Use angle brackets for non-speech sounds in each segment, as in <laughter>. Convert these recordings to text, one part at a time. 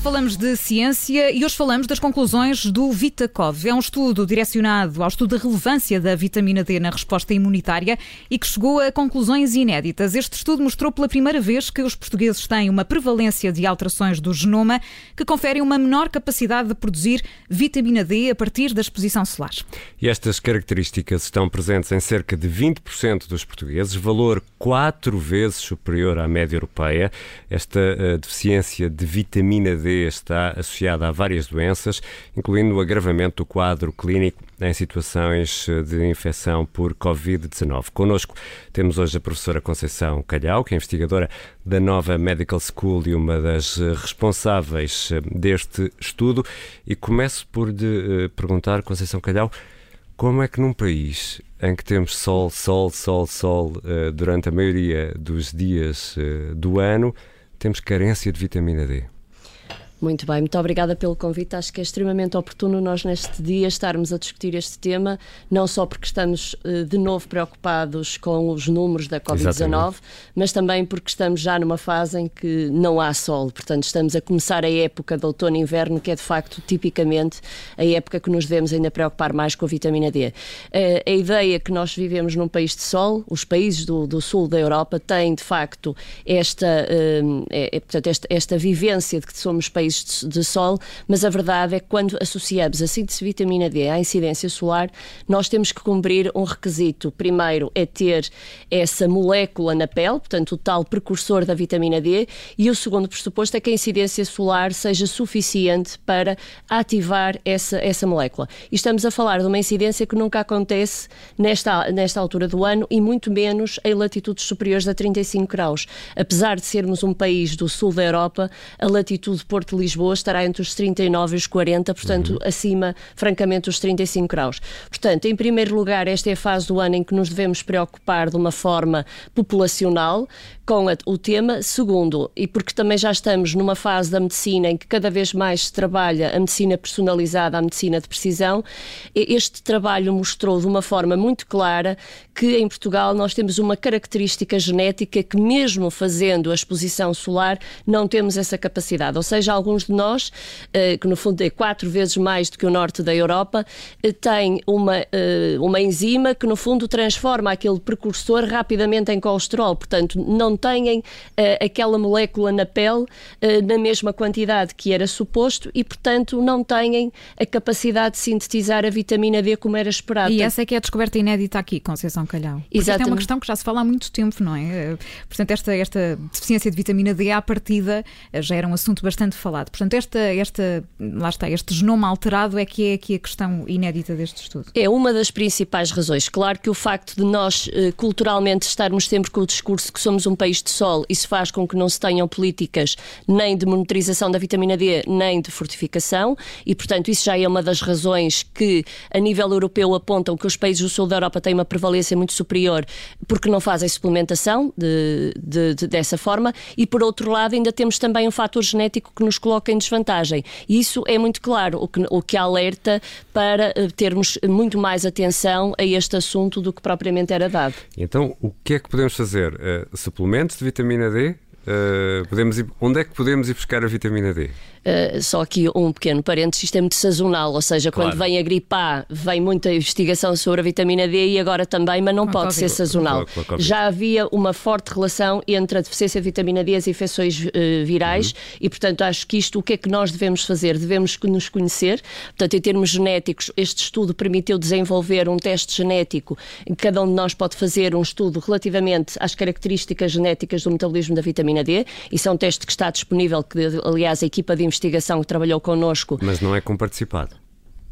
falamos de ciência e hoje falamos das conclusões do VitaCov. É um estudo direcionado ao estudo da relevância da vitamina D na resposta imunitária e que chegou a conclusões inéditas. Este estudo mostrou pela primeira vez que os portugueses têm uma prevalência de alterações do genoma que conferem uma menor capacidade de produzir vitamina D a partir da exposição solar. E estas características estão presentes em cerca de 20% dos portugueses, valor quatro vezes superior à média europeia. Esta uh, deficiência de vitamina D está associada a várias doenças, incluindo o agravamento do quadro clínico em situações eh, de infecção por Covid-19. Connosco temos hoje a professora Conceição Calhau, que é investigadora da nova Medical School e uma das eh, responsáveis eh, deste estudo. E começo por lhe perguntar, Conceição Calhau, como é que num país em que temos sol, sol, sol, sol durante a maioria dos dias do ano, temos carência de vitamina D? Muito bem, muito obrigada pelo convite. Acho que é extremamente oportuno nós, neste dia, estarmos a discutir este tema, não só porque estamos eh, de novo preocupados com os números da Covid-19, mas também porque estamos já numa fase em que não há sol. Portanto, estamos a começar a época de outono e inverno, que é de facto, tipicamente, a época que nos devemos ainda preocupar mais com a vitamina D. Eh, a ideia que nós vivemos num país de sol, os países do, do sul da Europa têm, de facto, esta, eh, é, portanto, esta, esta vivência de que somos países de, sol, mas a verdade é que quando associamos a síntese de vitamina D à incidência solar, nós temos que cumprir um requisito. Primeiro é ter essa molécula na pele, portanto, o tal precursor da vitamina D, e o segundo pressuposto é que a incidência solar seja suficiente para ativar essa, essa molécula. E estamos a falar de uma incidência que nunca acontece nesta, nesta altura do ano e muito menos em latitudes superiores a 35 graus. Apesar de sermos um país do sul da Europa, a latitude Porto Lisboa estará entre os 39 e os 40, portanto, uhum. acima, francamente, dos 35 graus. Portanto, em primeiro lugar, esta é a fase do ano em que nos devemos preocupar de uma forma populacional com a, o tema. Segundo, e porque também já estamos numa fase da medicina em que cada vez mais se trabalha a medicina personalizada, a medicina de precisão, este trabalho mostrou de uma forma muito clara que em Portugal nós temos uma característica genética que, mesmo fazendo a exposição solar, não temos essa capacidade. Ou seja, alguns de nós, eh, que no fundo é quatro vezes mais do que o norte da Europa, eh, têm uma, eh, uma enzima que no fundo transforma aquele precursor rapidamente em colesterol. Portanto, não têm aquela molécula na pele na mesma quantidade que era suposto e, portanto, não têm a capacidade de sintetizar a vitamina D como era esperado. E essa é que é a descoberta inédita aqui, Conceição Calhau. Exatamente. é uma questão que já se fala há muito tempo, não é? Portanto, esta, esta deficiência de vitamina D à partida já era um assunto bastante falado. Portanto, esta, esta, lá está, este genoma alterado é que é aqui a questão inédita deste estudo. É uma das principais razões. Claro que o facto de nós eh, culturalmente estarmos sempre com o discurso que somos um país de sol, isso faz com que não se tenham políticas nem de monitorização da vitamina D, nem de fortificação, e portanto isso já é uma das razões que a nível europeu apontam que os países do sul da Europa têm uma prevalência muito superior porque não fazem suplementação de, de, de, dessa forma, e por outro lado ainda temos também um fator genético que nos coloca em desvantagem. E isso é muito claro, o que, o que alerta para eh, termos muito mais atenção a este assunto do que propriamente era dado. Então, o que é que podemos fazer? Uh, suplementos de vitamina D? Uh, podemos ir, onde é que podemos ir buscar a vitamina D? Uh, só aqui um pequeno parênteses, isto é muito sazonal, ou seja, claro. quando vem a gripe A, vem muita investigação sobre a vitamina D e agora também, mas não com pode ser sazonal. Com, com Já havia uma forte relação entre a deficiência de vitamina D e as infecções uh, virais uhum. e, portanto, acho que isto, o que é que nós devemos fazer? Devemos nos conhecer, portanto, em termos genéticos, este estudo permitiu desenvolver um teste genético em que cada um de nós pode fazer um estudo relativamente às características genéticas do metabolismo da vitamina D. Isso é um teste que está disponível, que aliás a equipa de investigação que trabalhou connosco. Mas não é comparticipado.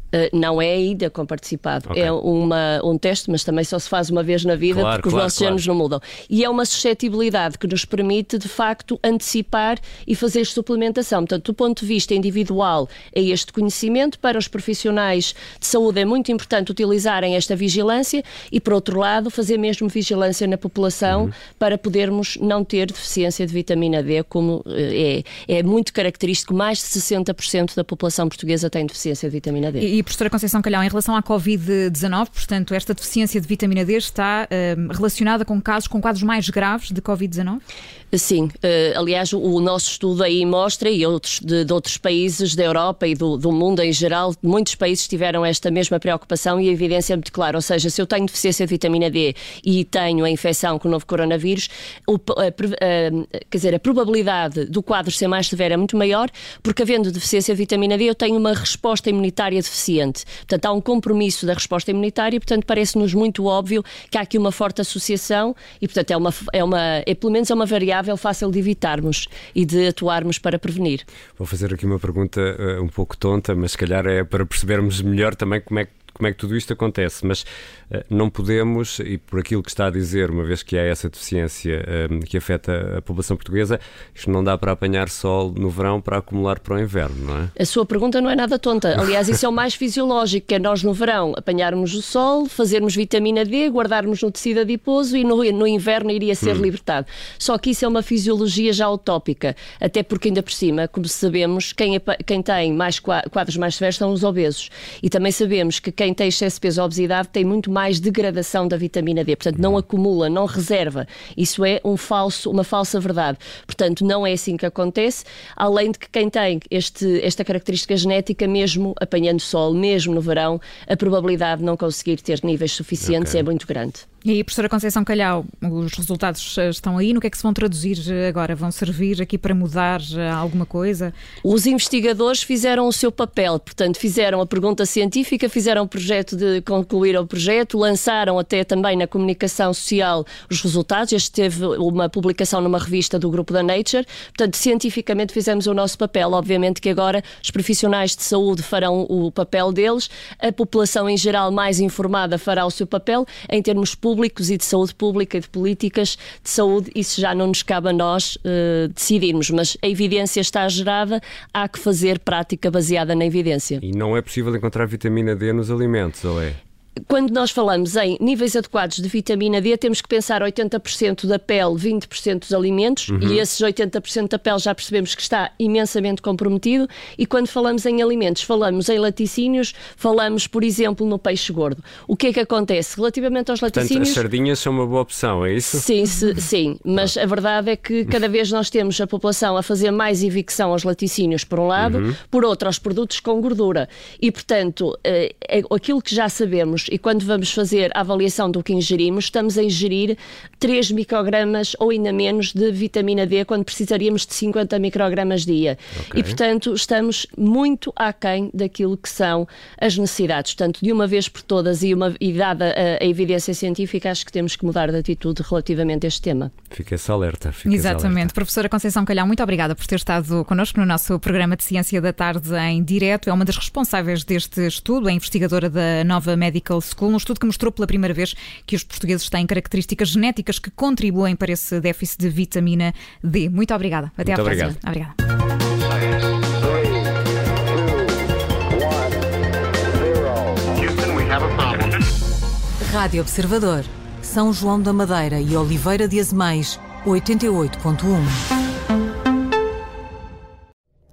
Uh, não é ainda com participado. Okay. É uma, um teste, mas também só se faz uma vez na vida claro, porque claro, os nossos claro. genes não mudam. E é uma suscetibilidade que nos permite, de facto, antecipar e fazer suplementação. Portanto, do ponto de vista individual, é este conhecimento. Para os profissionais de saúde é muito importante utilizarem esta vigilância e, por outro lado, fazer mesmo vigilância na população uhum. para podermos não ter deficiência de vitamina D, como eh, é, é muito característico. Mais de 60% da população portuguesa tem deficiência de vitamina D. E, e, professora Conceição Calhau, em relação à Covid-19, portanto, esta deficiência de vitamina D está uh, relacionada com casos, com quadros mais graves de Covid-19? Sim, uh, aliás, o, nosso estudo aí mostra, e outros de, de outros países da Europa e do, do, mundo em geral, muitos países tiveram esta mesma preocupação e a evidência é muito clara. Ou seja, se eu tenho deficiência de vitamina D e tenho a infecção com o novo coronavírus, o, a, a, quer dizer, a probabilidade do quadro ser mais severo é muito maior, porque havendo deficiência de vitamina D, eu tenho uma resposta imunitária deficiente. Portanto, há um compromisso da resposta imunitária e, portanto, parece-nos muito óbvio que há aqui uma forte associação e, portanto, é uma, é uma é, pelo menos é uma variável fácil de evitarmos e de atuarmos para prevenir. Vou fazer aqui uma pergunta uh, um pouco tonta, mas se calhar é para percebermos melhor também como é que como é que tudo isto acontece, mas uh, não podemos, e por aquilo que está a dizer, uma vez que há essa deficiência uh, que afeta a população portuguesa, isto não dá para apanhar sol no verão para acumular para o inverno, não é? A sua pergunta não é nada tonta. <laughs> Aliás, isso é o mais fisiológico, que é nós no verão apanharmos o sol, fazermos vitamina D, guardarmos no tecido adiposo e no, no inverno iria ser hum. libertado. Só que isso é uma fisiologia já utópica, até porque ainda por cima, como sabemos, quem, quem tem mais quadros mais severos são os obesos. E também sabemos que quem quem tem excesso de peso ou obesidade tem muito mais degradação da vitamina D, portanto não acumula, não reserva. Isso é um falso, uma falsa verdade. Portanto, não é assim que acontece, além de que quem tem este, esta característica genética, mesmo apanhando sol, mesmo no verão, a probabilidade de não conseguir ter níveis suficientes okay. é muito grande. E aí, professora Conceição Calhau, os resultados eh, estão aí, no que é que se vão traduzir eh, agora? Vão servir aqui para mudar eh, alguma coisa? Os investigadores fizeram o seu papel, portanto, fizeram a pergunta científica, fizeram o projeto de concluir o projeto, lançaram até também na comunicação social os resultados. Este teve uma publicação numa revista do grupo da Nature, portanto, cientificamente fizemos o nosso papel. Obviamente que agora os profissionais de saúde farão o papel deles, a população em geral mais informada fará o seu papel em termos públicos públicos e de saúde pública e de políticas de saúde, isso já não nos cabe a nós uh, decidirmos, mas a evidência está gerada, há que fazer prática baseada na evidência. E não é possível encontrar vitamina D nos alimentos, ou é? Quando nós falamos em níveis adequados de vitamina D, temos que pensar 80% da pele, 20% dos alimentos, uhum. e esses 80% da pele já percebemos que está imensamente comprometido. E quando falamos em alimentos, falamos em laticínios, falamos, por exemplo, no peixe gordo. O que é que acontece? Relativamente aos laticínios. Portanto, as sardinhas são uma boa opção, é isso? Sim, se, sim, mas a verdade é que cada <laughs> vez nós temos a população a fazer mais evicção aos laticínios, por um lado, uhum. por outro, aos produtos com gordura. E, portanto, eh, é aquilo que já sabemos e quando vamos fazer a avaliação do que ingerimos, estamos a ingerir 3 microgramas ou ainda menos de vitamina D quando precisaríamos de 50 microgramas dia. Okay. E, portanto, estamos muito aquém daquilo que são as necessidades. Portanto, de uma vez por todas e, uma, e dada a, a evidência científica, acho que temos que mudar de atitude relativamente a este tema. Fica-se alerta. Fica Exatamente. Alerta. Professora Conceição Calhau, muito obrigada por ter estado connosco no nosso programa de Ciência da Tarde em direto. É uma das responsáveis deste estudo, é investigadora da Nova Medical Medical School, um estudo que mostrou pela primeira vez que os portugueses têm características genéticas que contribuem para esse déficit de vitamina D. Muito obrigada. Até Muito à obrigado. próxima. Obrigada. Rádio Observador, São João da Madeira e Oliveira de Azemais, 88.1.